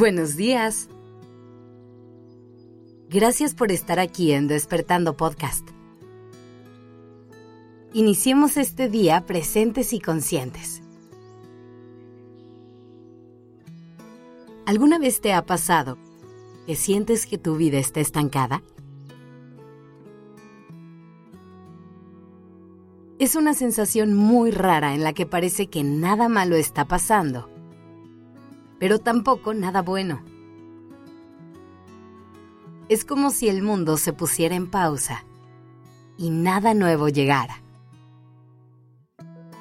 Buenos días. Gracias por estar aquí en Despertando Podcast. Iniciemos este día presentes y conscientes. ¿Alguna vez te ha pasado que sientes que tu vida está estancada? Es una sensación muy rara en la que parece que nada malo está pasando, pero tampoco nada bueno. Es como si el mundo se pusiera en pausa y nada nuevo llegara.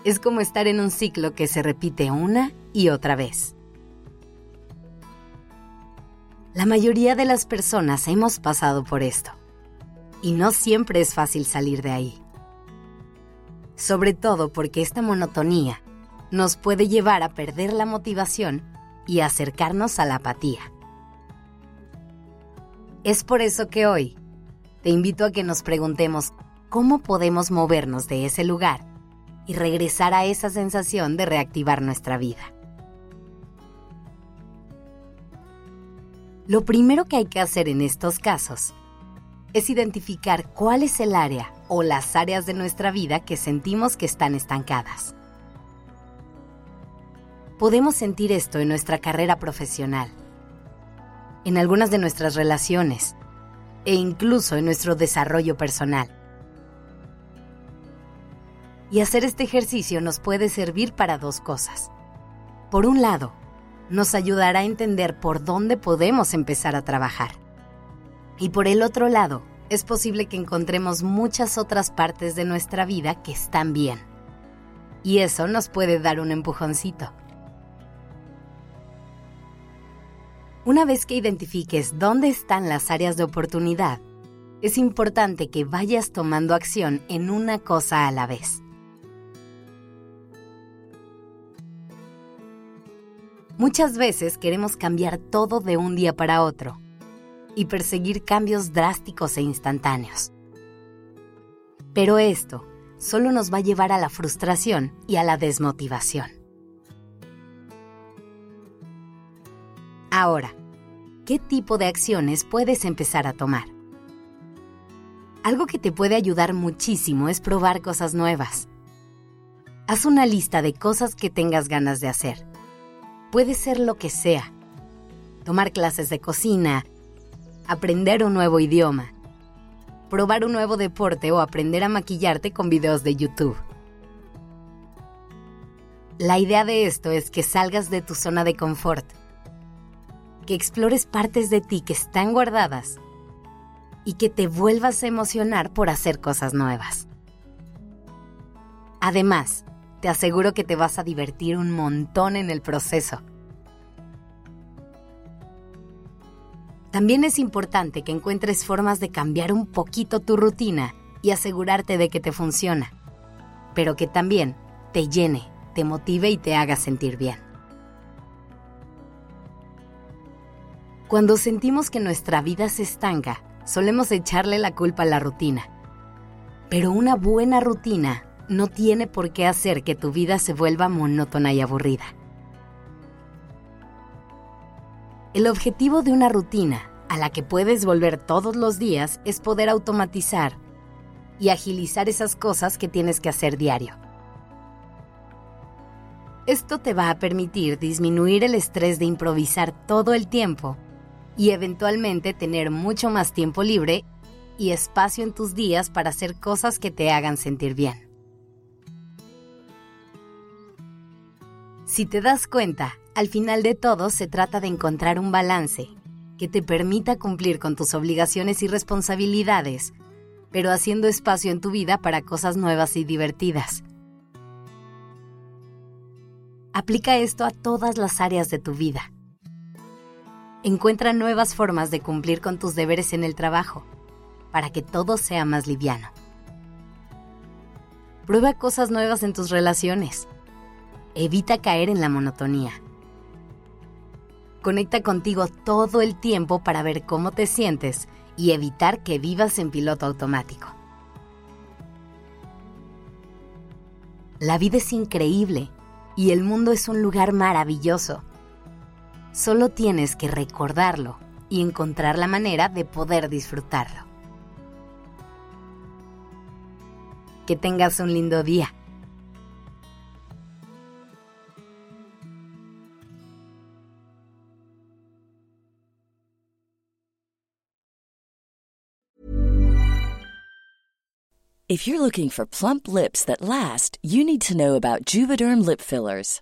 Es como estar en un ciclo que se repite una y otra vez. La mayoría de las personas hemos pasado por esto, y no siempre es fácil salir de ahí. Sobre todo porque esta monotonía nos puede llevar a perder la motivación y acercarnos a la apatía. Es por eso que hoy te invito a que nos preguntemos cómo podemos movernos de ese lugar y regresar a esa sensación de reactivar nuestra vida. Lo primero que hay que hacer en estos casos es identificar cuál es el área o las áreas de nuestra vida que sentimos que están estancadas. Podemos sentir esto en nuestra carrera profesional, en algunas de nuestras relaciones e incluso en nuestro desarrollo personal. Y hacer este ejercicio nos puede servir para dos cosas. Por un lado, nos ayudará a entender por dónde podemos empezar a trabajar. Y por el otro lado, es posible que encontremos muchas otras partes de nuestra vida que están bien. Y eso nos puede dar un empujoncito. Una vez que identifiques dónde están las áreas de oportunidad, es importante que vayas tomando acción en una cosa a la vez. Muchas veces queremos cambiar todo de un día para otro y perseguir cambios drásticos e instantáneos. Pero esto solo nos va a llevar a la frustración y a la desmotivación. Ahora, ¿qué tipo de acciones puedes empezar a tomar? Algo que te puede ayudar muchísimo es probar cosas nuevas. Haz una lista de cosas que tengas ganas de hacer Puede ser lo que sea. Tomar clases de cocina, aprender un nuevo idioma, probar un nuevo deporte o aprender a maquillarte con videos de YouTube. La idea de esto es que salgas de tu zona de confort, que explores partes de ti que están guardadas y que te vuelvas a emocionar por hacer cosas nuevas. Además, te aseguro que te vas a divertir un montón en el proceso. También es importante que encuentres formas de cambiar un poquito tu rutina y asegurarte de que te funciona, pero que también te llene, te motive y te haga sentir bien. Cuando sentimos que nuestra vida se estanca, solemos echarle la culpa a la rutina. Pero una buena rutina no tiene por qué hacer que tu vida se vuelva monótona y aburrida. El objetivo de una rutina a la que puedes volver todos los días es poder automatizar y agilizar esas cosas que tienes que hacer diario. Esto te va a permitir disminuir el estrés de improvisar todo el tiempo y eventualmente tener mucho más tiempo libre y espacio en tus días para hacer cosas que te hagan sentir bien. Si te das cuenta, al final de todo se trata de encontrar un balance que te permita cumplir con tus obligaciones y responsabilidades, pero haciendo espacio en tu vida para cosas nuevas y divertidas. Aplica esto a todas las áreas de tu vida. Encuentra nuevas formas de cumplir con tus deberes en el trabajo, para que todo sea más liviano. Prueba cosas nuevas en tus relaciones Evita caer en la monotonía. Conecta contigo todo el tiempo para ver cómo te sientes y evitar que vivas en piloto automático. La vida es increíble y el mundo es un lugar maravilloso. Solo tienes que recordarlo y encontrar la manera de poder disfrutarlo. Que tengas un lindo día. If you're looking for plump lips that last, you need to know about Juvederm lip fillers.